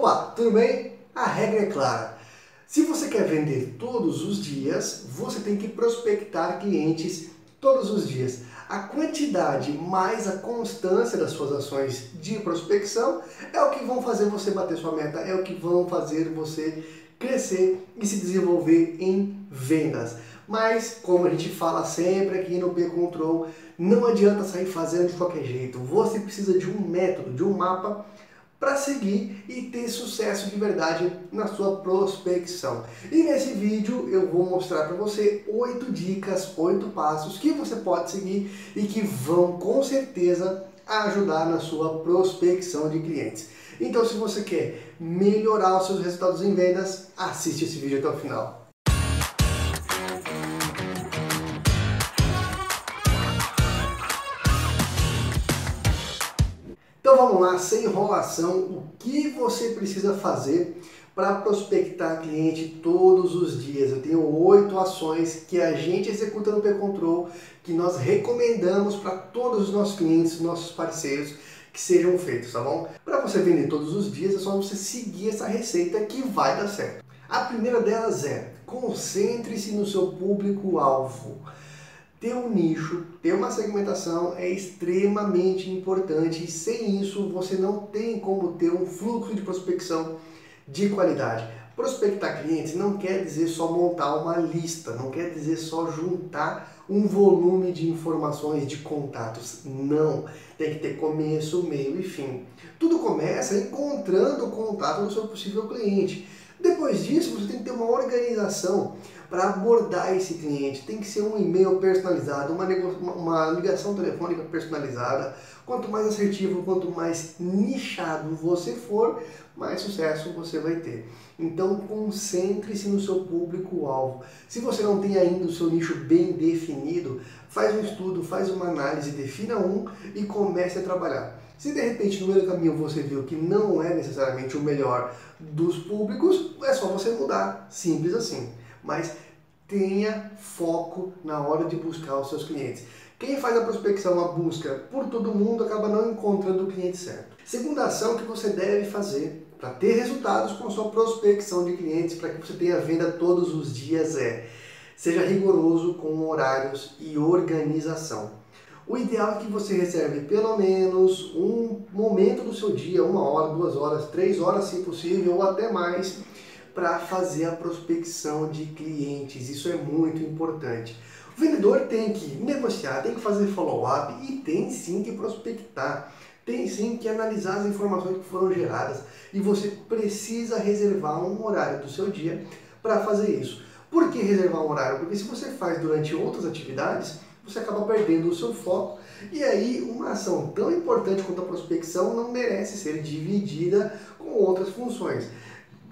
Opa, tudo bem? A regra é clara. Se você quer vender todos os dias, você tem que prospectar clientes todos os dias. A quantidade mais a constância das suas ações de prospecção é o que vão fazer você bater sua meta, é o que vão fazer você crescer e se desenvolver em vendas. Mas, como a gente fala sempre aqui no P-Control, não adianta sair fazendo de qualquer jeito. Você precisa de um método, de um mapa para seguir e ter sucesso de verdade na sua prospecção. E nesse vídeo eu vou mostrar para você oito dicas, oito passos que você pode seguir e que vão com certeza ajudar na sua prospecção de clientes. Então, se você quer melhorar os seus resultados em vendas, assiste esse vídeo até o final. Então vamos lá, sem enrolação, o que você precisa fazer para prospectar cliente todos os dias? Eu tenho oito ações que a gente executa no P-Control, que nós recomendamos para todos os nossos clientes, nossos parceiros, que sejam feitos, tá bom? Para você vender todos os dias, é só você seguir essa receita que vai dar certo. A primeira delas é concentre-se no seu público-alvo. Ter um nicho, ter uma segmentação é extremamente importante e sem isso você não tem como ter um fluxo de prospecção de qualidade. Prospectar clientes não quer dizer só montar uma lista, não quer dizer só juntar um volume de informações, de contatos. Não. Tem que ter começo, meio e fim. Tudo começa encontrando o contato do seu possível cliente. Depois disso, você tem que ter uma organização para abordar esse cliente. Tem que ser um e-mail personalizado, uma, uma ligação telefônica personalizada. Quanto mais assertivo, quanto mais nichado você for, mais sucesso você vai ter. Então concentre-se no seu público-alvo. Se você não tem ainda o seu nicho bem definido, faz um estudo, faz uma análise, defina um e comece a trabalhar. Se de repente no meio do caminho você viu que não é necessariamente o melhor dos públicos, é só você mudar, simples assim. Mas tenha foco na hora de buscar os seus clientes. Quem faz a prospecção, a busca por todo mundo, acaba não encontrando o cliente certo. Segunda ação que você deve fazer para ter resultados com a sua prospecção de clientes, para que você tenha venda todos os dias é seja rigoroso com horários e organização. O ideal é que você reserve pelo menos um momento do seu dia, uma hora, duas horas, três horas, se possível, ou até mais, para fazer a prospecção de clientes. Isso é muito importante. O vendedor tem que negociar, tem que fazer follow-up e tem sim que prospectar. Tem sim que analisar as informações que foram geradas e você precisa reservar um horário do seu dia para fazer isso. Por que reservar um horário? Porque se você faz durante outras atividades, você acaba perdendo o seu foco e aí uma ação tão importante quanto a prospecção não merece ser dividida com outras funções.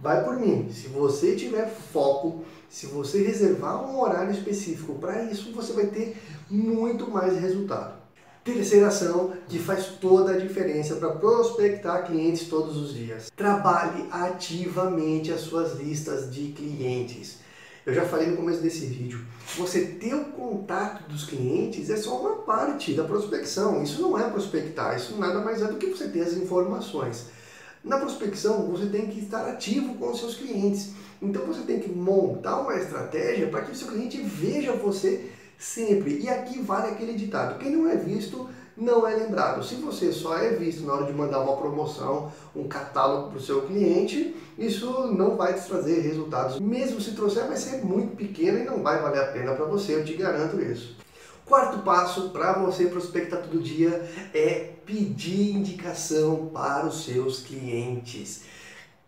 Vai por mim, se você tiver foco, se você reservar um horário específico para isso, você vai ter muito mais resultado. Terceira ação que faz toda a diferença para prospectar clientes todos os dias. Trabalhe ativamente as suas listas de clientes. Eu já falei no começo desse vídeo, você ter o contato dos clientes é só uma parte da prospecção. Isso não é prospectar, isso nada mais é do que você ter as informações. Na prospecção, você tem que estar ativo com os seus clientes. Então você tem que montar uma estratégia para que o seu cliente veja você sempre. E aqui vale aquele ditado: quem não é visto não é lembrado. Se você só é visto na hora de mandar uma promoção, um catálogo para o seu cliente, isso não vai te trazer resultados. Mesmo se trouxer, vai ser muito pequeno e não vai valer a pena para você, eu te garanto isso. Quarto passo para você prospectar todo dia é pedir indicação para os seus clientes.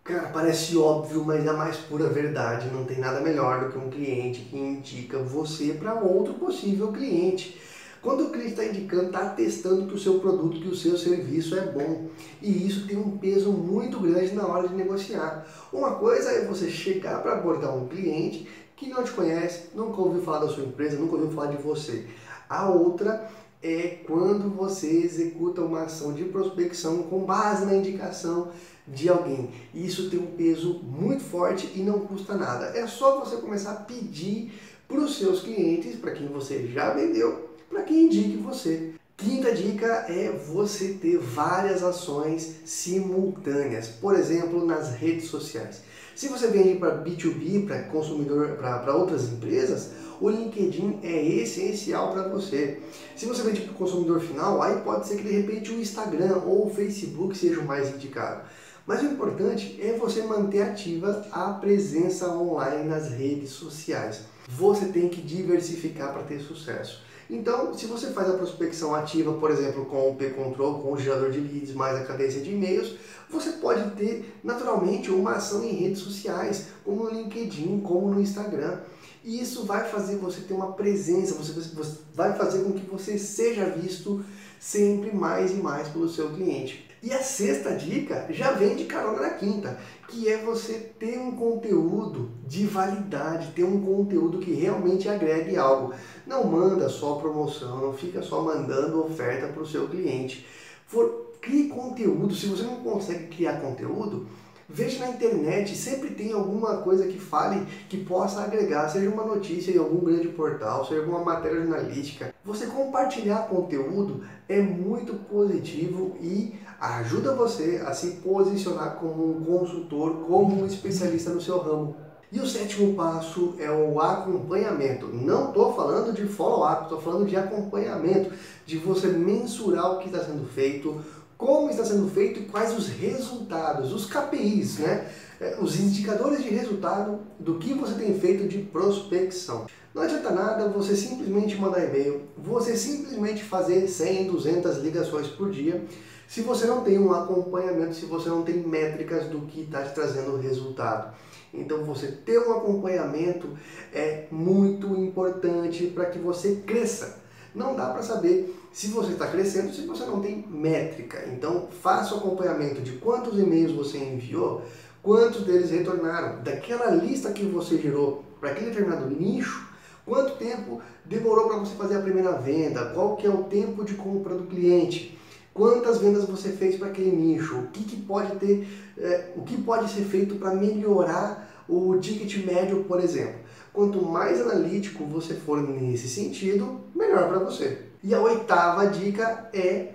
Cara, parece óbvio, mas é a mais pura verdade. Não tem nada melhor do que um cliente que indica você para outro possível cliente. Quando o cliente está indicando, está testando que o seu produto, que o seu serviço é bom. E isso tem um peso muito grande na hora de negociar. Uma coisa é você chegar para abordar um cliente que não te conhece, nunca ouviu falar da sua empresa, nunca ouviu falar de você. A outra é quando você executa uma ação de prospecção com base na indicação de alguém. Isso tem um peso muito forte e não custa nada. É só você começar a pedir para os seus clientes, para quem você já vendeu, para que indique você. Quinta dica é você ter várias ações simultâneas, por exemplo, nas redes sociais. Se você vende para B2B, para consumidor, para outras empresas, o LinkedIn é essencial para você. Se você vende para o consumidor final, aí pode ser que de repente o Instagram ou o Facebook seja o mais indicado. Mas o importante é você manter ativa a presença online nas redes sociais. Você tem que diversificar para ter sucesso. Então, se você faz a prospecção ativa, por exemplo, com o P-Control, com o gerador de leads, mais a cadência de e-mails, você pode ter naturalmente uma ação em redes sociais, como no LinkedIn, como no Instagram. E isso vai fazer você ter uma presença, você, você vai fazer com que você seja visto sempre mais e mais pelo seu cliente. E a sexta dica já vem de carona na quinta, que é você ter um conteúdo de validade, ter um conteúdo que realmente agregue algo. Não manda só promoção, não fica só mandando oferta para o seu cliente. For, crie conteúdo. Se você não consegue criar conteúdo, Veja na internet, sempre tem alguma coisa que fale que possa agregar, seja uma notícia em algum grande portal, seja alguma matéria jornalística. Você compartilhar conteúdo é muito positivo e ajuda você a se posicionar como um consultor, como um especialista no seu ramo. E o sétimo passo é o acompanhamento. Não estou falando de follow-up, estou falando de acompanhamento, de você mensurar o que está sendo feito, como está sendo feito e quais os resultados, os KPIs, né? É, os indicadores de resultado do que você tem feito de prospecção. Não adianta nada você simplesmente mandar e-mail, você simplesmente fazer 100, 200 ligações por dia, se você não tem um acompanhamento, se você não tem métricas do que está te trazendo resultado. Então você ter um acompanhamento é muito importante para que você cresça. Não dá para saber se você está crescendo se você não tem métrica. Então, faça o acompanhamento de quantos e-mails você enviou, quantos deles retornaram, daquela lista que você gerou para aquele determinado nicho, quanto tempo demorou para você fazer a primeira venda, qual que é o tempo de compra do cliente, quantas vendas você fez para aquele nicho, o que, que pode ter, é, o que pode ser feito para melhorar o ticket médio, por exemplo. Quanto mais analítico você for nesse sentido, melhor para você. E a oitava dica é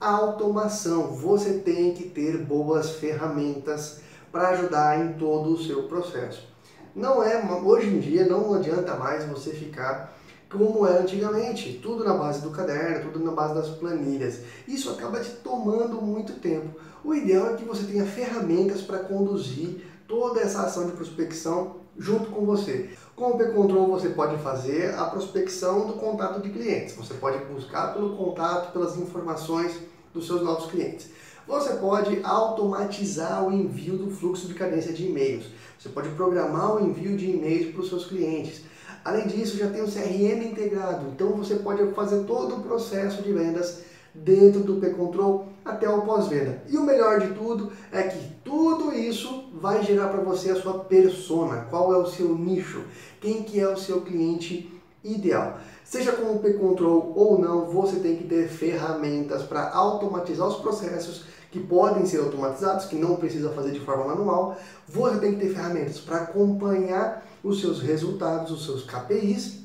automação. Você tem que ter boas ferramentas para ajudar em todo o seu processo. Não é, hoje em dia não adianta mais você ficar como era antigamente, tudo na base do caderno, tudo na base das planilhas. Isso acaba te tomando muito tempo. O ideal é que você tenha ferramentas para conduzir toda essa ação de prospecção junto com você. Com o P-Control você pode fazer a prospecção do contato de clientes. Você pode buscar pelo contato, pelas informações dos seus novos clientes. Você pode automatizar o envio do fluxo de cadência de e-mails. Você pode programar o envio de e-mails para os seus clientes. Além disso, já tem o CRM integrado, então você pode fazer todo o processo de vendas dentro do P-Control até o pós-venda. E o melhor de tudo é que tudo isso vai gerar para você a sua persona, qual é o seu nicho, quem que é o seu cliente ideal. Seja com o P-Control ou não, você tem que ter ferramentas para automatizar os processos que podem ser automatizados, que não precisa fazer de forma manual. Você tem que ter ferramentas para acompanhar os seus resultados, os seus KPIs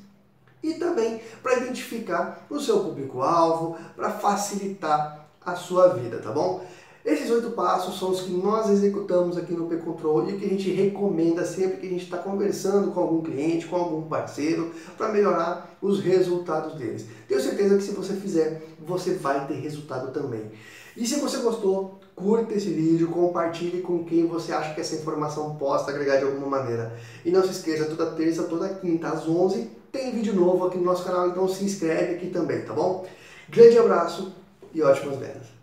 e também para identificar o seu público-alvo, para facilitar a sua vida, tá bom? Esses oito passos são os que nós executamos aqui no P-Control e que a gente recomenda sempre que a gente está conversando com algum cliente, com algum parceiro, para melhorar os resultados deles. Tenho certeza que se você fizer, você vai ter resultado também. E se você gostou, curta esse vídeo, compartilhe com quem você acha que essa informação possa agregar de alguma maneira. E não se esqueça, toda terça, toda quinta, às 11 tem vídeo novo aqui no nosso canal, então se inscreve aqui também, tá bom? Grande abraço e ótimas vendas!